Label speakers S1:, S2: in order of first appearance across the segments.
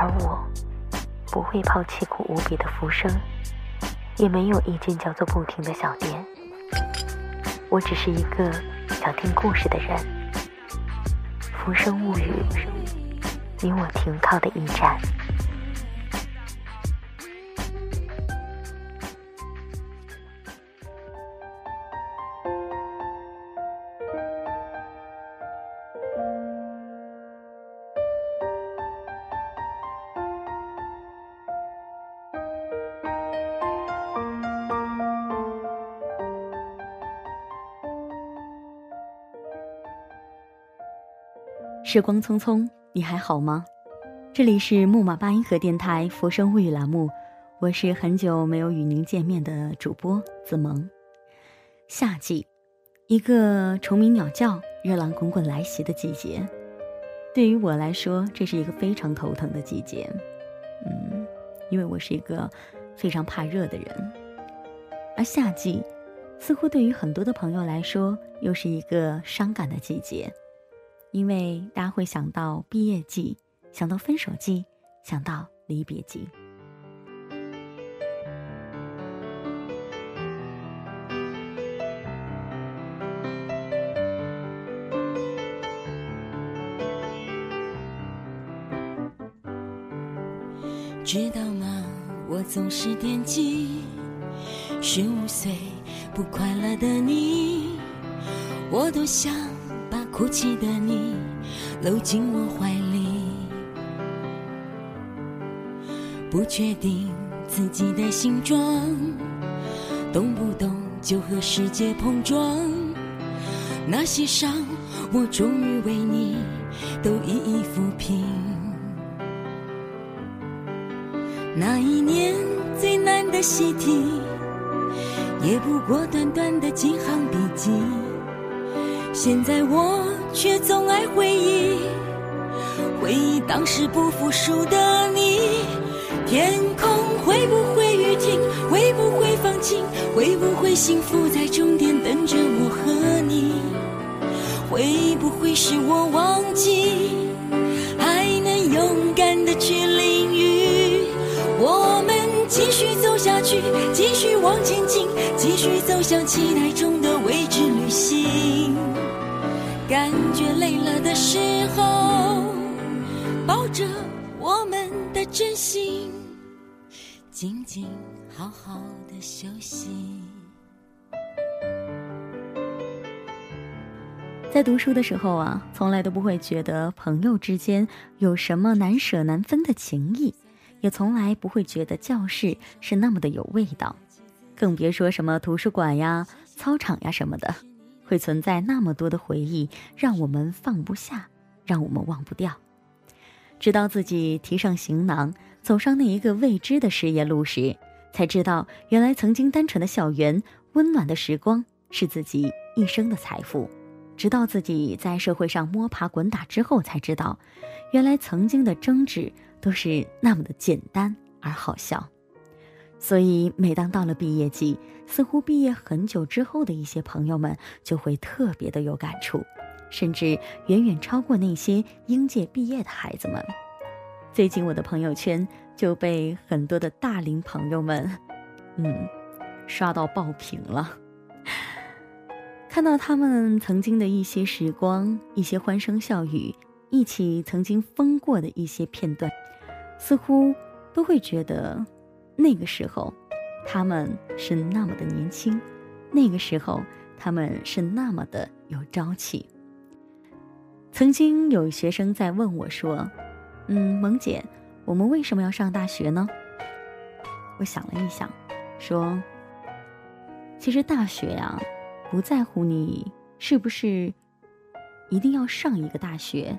S1: 而我，不会抛弃苦无比的浮生，也没有一间叫做“不停”的小店。我只是一个想听故事的人。浮生物语，你我停靠的驿站。
S2: 时光匆匆，你还好吗？这里是木马八音盒电台《佛生物语》栏目，我是很久没有与您见面的主播子萌。夏季，一个虫鸣鸟叫、热浪滚滚来袭的季节，对于我来说，这是一个非常头疼的季节。嗯，因为我是一个非常怕热的人，而夏季，似乎对于很多的朋友来说，又是一个伤感的季节。因为大家会想到毕业季，想到分手季，想到离别季。
S3: 知道吗？我总是惦记十五岁不快乐的你，我多想把。哭泣的你搂进我怀里，不确定自己的形状，动不动就和世界碰撞。那些伤，我终于为你都一一抚平。那一年最难的习题，也不过短短的几行笔记。现在我却总爱回忆，回忆当时不服输的你。天空会不会雨停？会不会放晴？会不会幸福在终点等着我和你？会不会是我忘记，还能勇敢的去淋雨？我们继续走下去，继续往前进，继续走向期待中的未知旅行。感觉累了的时候，抱着我们的真心，静静好好的休息。
S2: 在读书的时候啊，从来都不会觉得朋友之间有什么难舍难分的情谊，也从来不会觉得教室是那么的有味道，更别说什么图书馆呀、操场呀什么的。会存在那么多的回忆，让我们放不下，让我们忘不掉。直到自己提上行囊，走上那一个未知的事业路时，才知道，原来曾经单纯的校园、温暖的时光，是自己一生的财富。直到自己在社会上摸爬滚打之后，才知道，原来曾经的争执都是那么的简单而好笑。所以，每当到了毕业季，似乎毕业很久之后的一些朋友们就会特别的有感触，甚至远远超过那些应届毕业的孩子们。最近我的朋友圈就被很多的大龄朋友们，嗯，刷到爆屏了。看到他们曾经的一些时光，一些欢声笑语，一起曾经疯过的一些片段，似乎都会觉得。那个时候，他们是那么的年轻，那个时候他们是那么的有朝气。曾经有学生在问我说：“嗯，萌姐，我们为什么要上大学呢？”我想了一想，说：“其实大学呀，不在乎你是不是一定要上一个大学，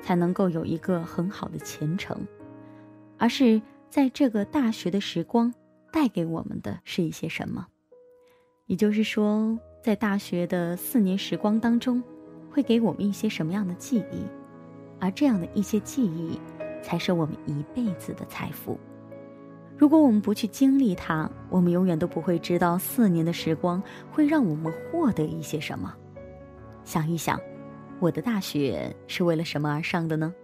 S2: 才能够有一个很好的前程，而是在这个大学的时光带给我们的是一些什么。也就是说，在大学的四年时光当中，会给我们一些什么样的记忆，而这样的一些记忆，才是我们一辈子的财富。”如果我们不去经历它，我们永远都不会知道四年的时光会让我们获得一些什么。想一想，我的大学是为了什么而上的呢？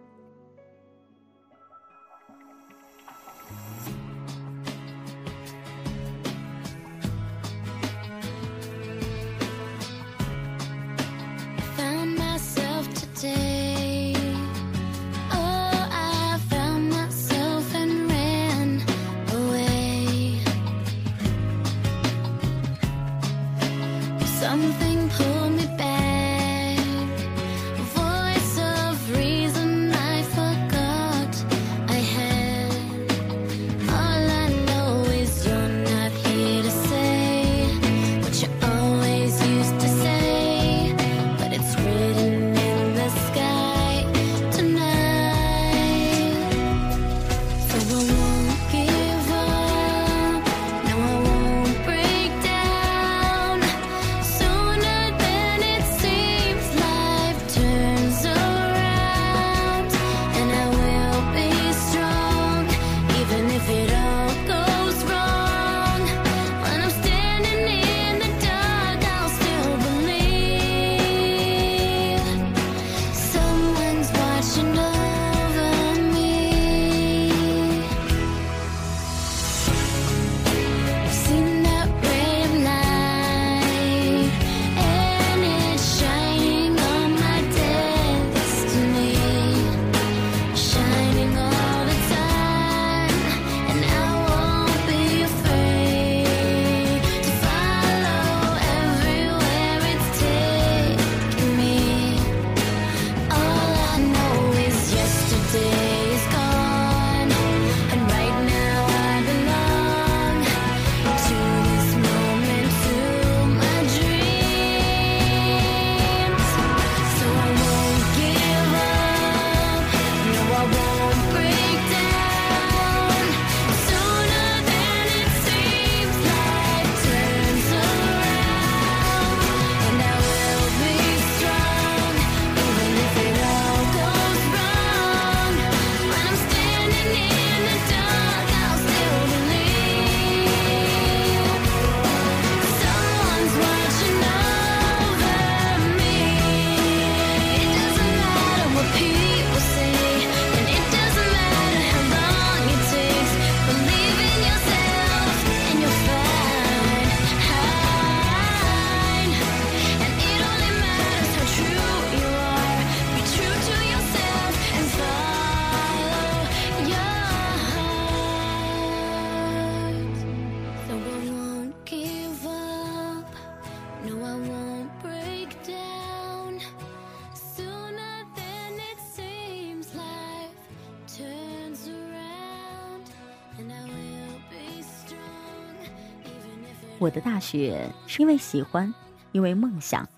S2: 我的大学是因为喜欢，因为梦想。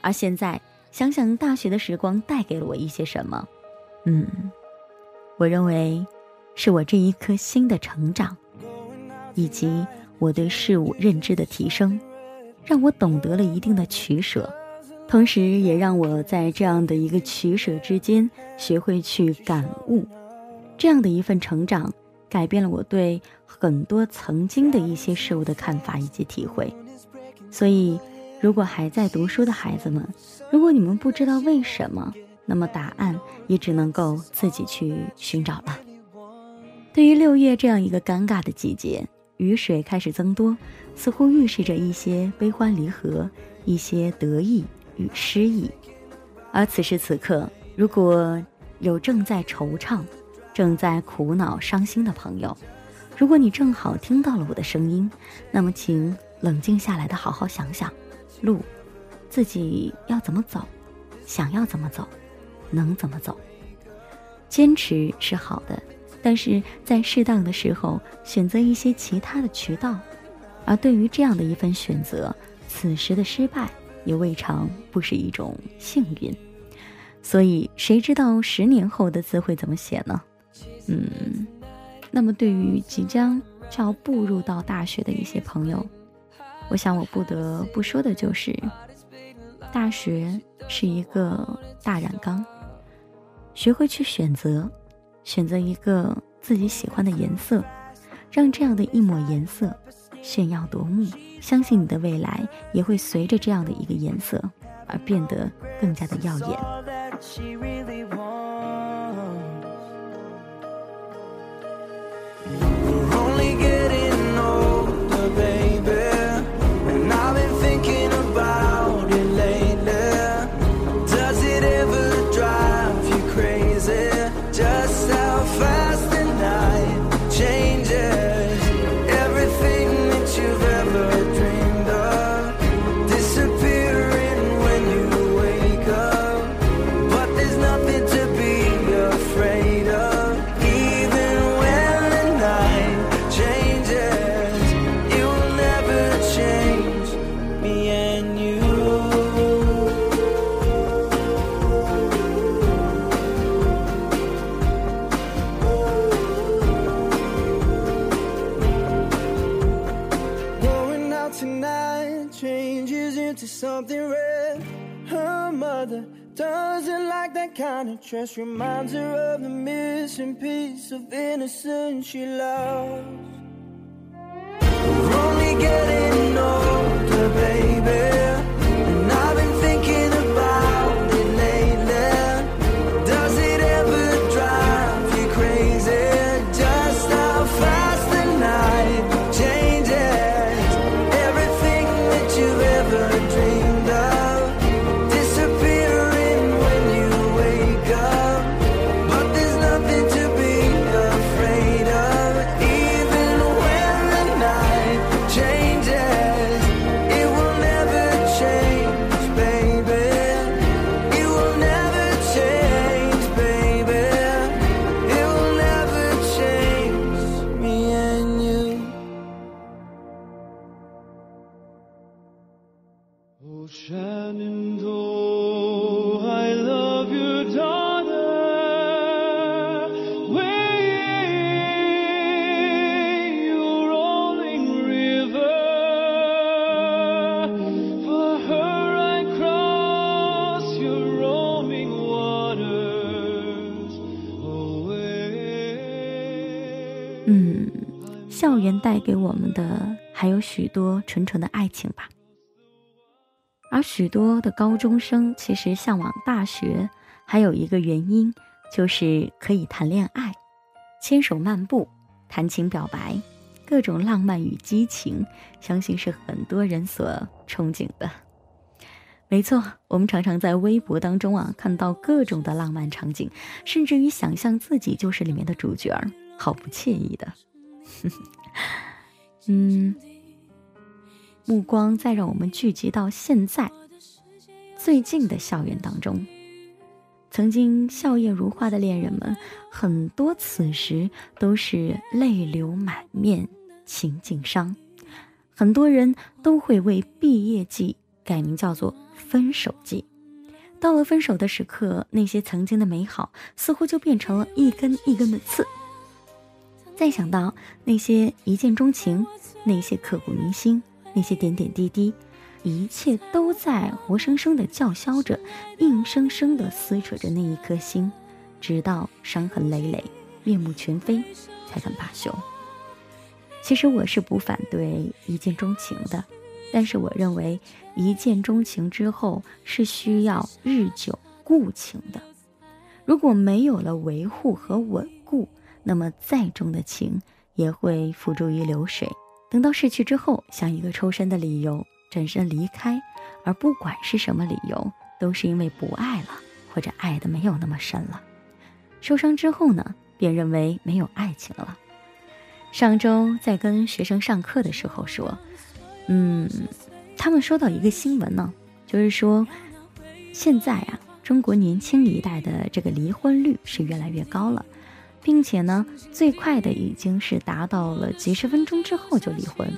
S2: 而现在想想大学的时光带给了我一些什么，嗯，我认为是我这一颗心的成长，以及我对事物认知的提升，让我懂得了一定的取舍，同时也让我在这样的一个取舍之间学会去感悟，这样的一份成长。改变了我对很多曾经的一些事物的看法以及体会，所以，如果还在读书的孩子们，如果你们不知道为什么，那么答案也只能够自己去寻找了。对于六月这样一个尴尬的季节，雨水开始增多，似乎预示着一些悲欢离合，一些得意与失意。而此时此刻，如果有正在惆怅，正在苦恼、伤心的朋友，如果你正好听到了我的声音，那么请冷静下来的好好想想，路自己要怎么走，想要怎么走，能怎么走。坚持是好的，但是在适当的时候选择一些其他的渠道，而对于这样的一份选择，此时的失败也未尝不是一种幸运。所以，谁知道十年后的字会怎么写呢？嗯，那么对于即将就要步入到大学的一些朋友，我想我不得不说的就是，大学是一个大染缸，学会去选择。选择一个自己喜欢的颜色，让这样的一抹颜色炫耀夺目。相信你的未来也会随着这样的一个颜色而变得更加的耀眼。
S4: Just reminds her of the missing piece of innocence she lost. We're only getting older, baby.
S2: 校园带给我们的还有许多纯纯的爱情吧。而许多的高中生其实向往大学，还有一个原因就是可以谈恋爱，牵手漫步，谈情表白，各种浪漫与激情，相信是很多人所憧憬的。没错，我们常常在微博当中啊看到各种的浪漫场景，甚至于想象自己就是里面的主角儿，好不惬意的。嗯，目光再让我们聚集到现在最近的校园当中，曾经笑靥如花的恋人们，很多此时都是泪流满面，情尽伤。很多人都会为毕业季改名叫做分手季。到了分手的时刻，那些曾经的美好似乎就变成了一根一根的刺。再想到那些一见钟情，那些刻骨铭心，那些点点滴滴，一切都在活生生的叫嚣着，硬生生的撕扯着那一颗心，直到伤痕累累、面目全非，才肯罢休。其实我是不反对一见钟情的，但是我认为一见钟情之后是需要日久固情的。如果没有了维护和稳固，那么再重的情也会付诸于流水。等到逝去之后，想一个抽身的理由转身离开，而不管是什么理由，都是因为不爱了，或者爱的没有那么深了。受伤之后呢，便认为没有爱情了。上周在跟学生上课的时候说，嗯，他们说到一个新闻呢，就是说，现在啊，中国年轻一代的这个离婚率是越来越高了。并且呢，最快的已经是达到了几十分钟之后就离婚。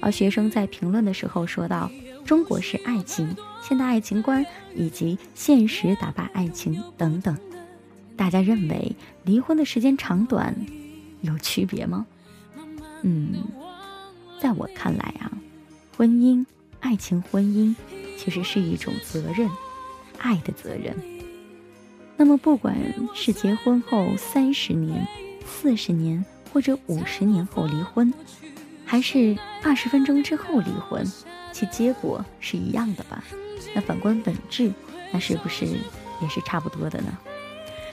S2: 而学生在评论的时候说到：“中国式爱情、现代爱情观以及现实打败爱情等等。”大家认为离婚的时间长短有区别吗？嗯，在我看来啊，婚姻、爱情、婚姻其实是一种责任，爱的责任。那么，不管是结婚后三十年、四十年或者五十年后离婚，还是二十分钟之后离婚，其结果是一样的吧？那反观本质，那是不是也是差不多的呢？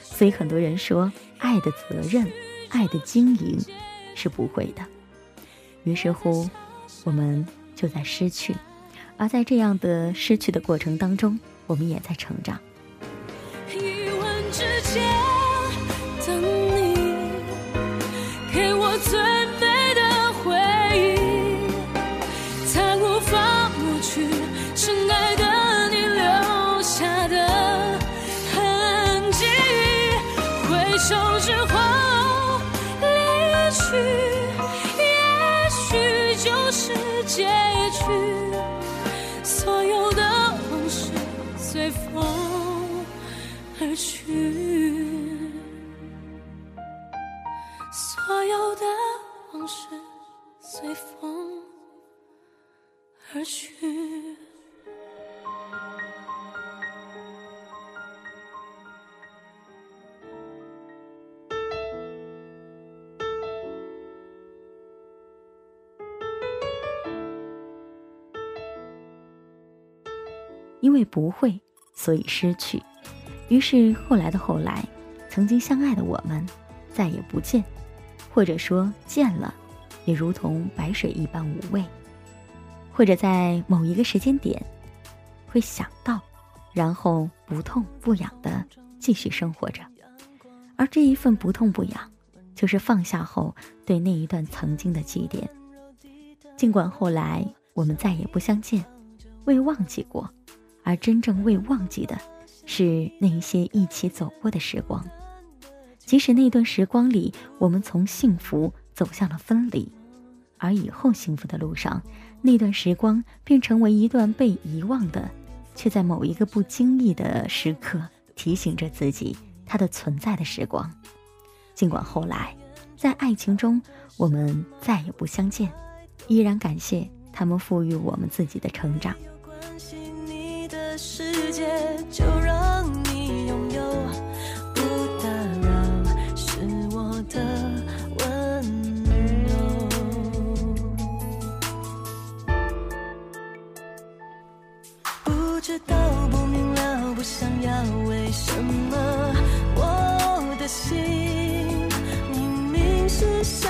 S2: 所以很多人说，爱的责任、爱的经营是不会的。于是乎，我们就在失去，而在这样的失去的过程当中，我们也在成长。
S5: 结局。所有的往事随风而去，所有的往事随风而去。
S2: 为不会，所以失去。于是后来的后来，曾经相爱的我们，再也不见，或者说见了，也如同白水一般无味。或者在某一个时间点，会想到，然后不痛不痒的继续生活着。而这一份不痛不痒，就是放下后对那一段曾经的祭奠。尽管后来我们再也不相见，未忘记过。而真正未忘记的，是那一些一起走过的时光。即使那段时光里，我们从幸福走向了分离，而以后幸福的路上，那段时光便成为一段被遗忘的，却在某一个不经意的时刻提醒着自己它的存在的时光。尽管后来，在爱情中我们再也不相见，依然感谢他们赋予我们自己的成长。
S5: 世界就让你拥有，不打扰是我的温柔。不知道，不明了，不想要，为什么我的心明明是想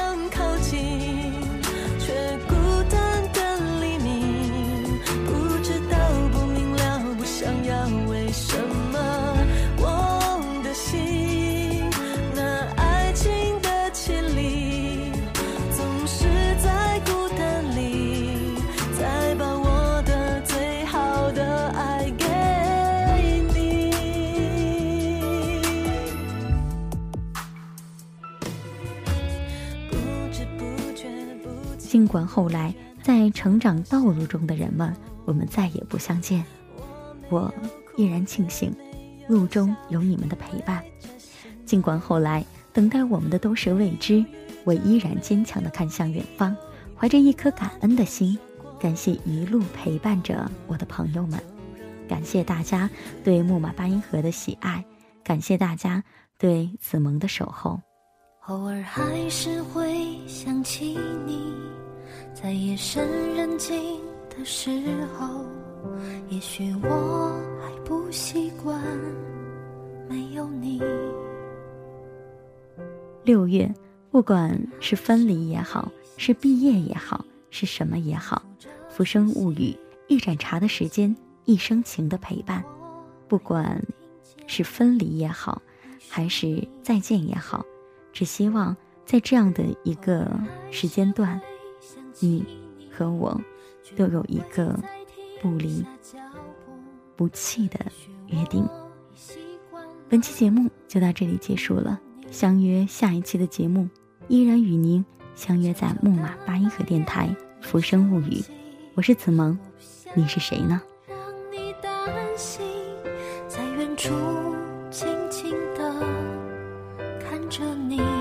S2: 管后来在成长道路中的人们，我们再也不相见，我依然庆幸路中有你们的陪伴。尽管后来等待我们的都是未知，我依然坚强地看向远方，怀着一颗感恩的心，感谢一路陪伴着我的朋友们，感谢大家对木马八音盒的喜爱，感谢大家对子萌的守候。
S5: 偶尔还是会想起你，在夜深人静的时候，也许我还不习惯没有你。
S2: 六月，不管是分离也好，是毕业也好，是什么也好，《浮生物语》一盏茶的时间，一生情的陪伴。不管是分离也好，还是再见也好，只希望在这样的一个时间段，你和我都有一个不离不弃的约定。本期节目就到这里结束了。相约下一期的节目，依然与您相约在木马八音盒电台《浮生物语》。我是子萌，你是谁呢？
S5: 让你担心，在远处静静地看着你。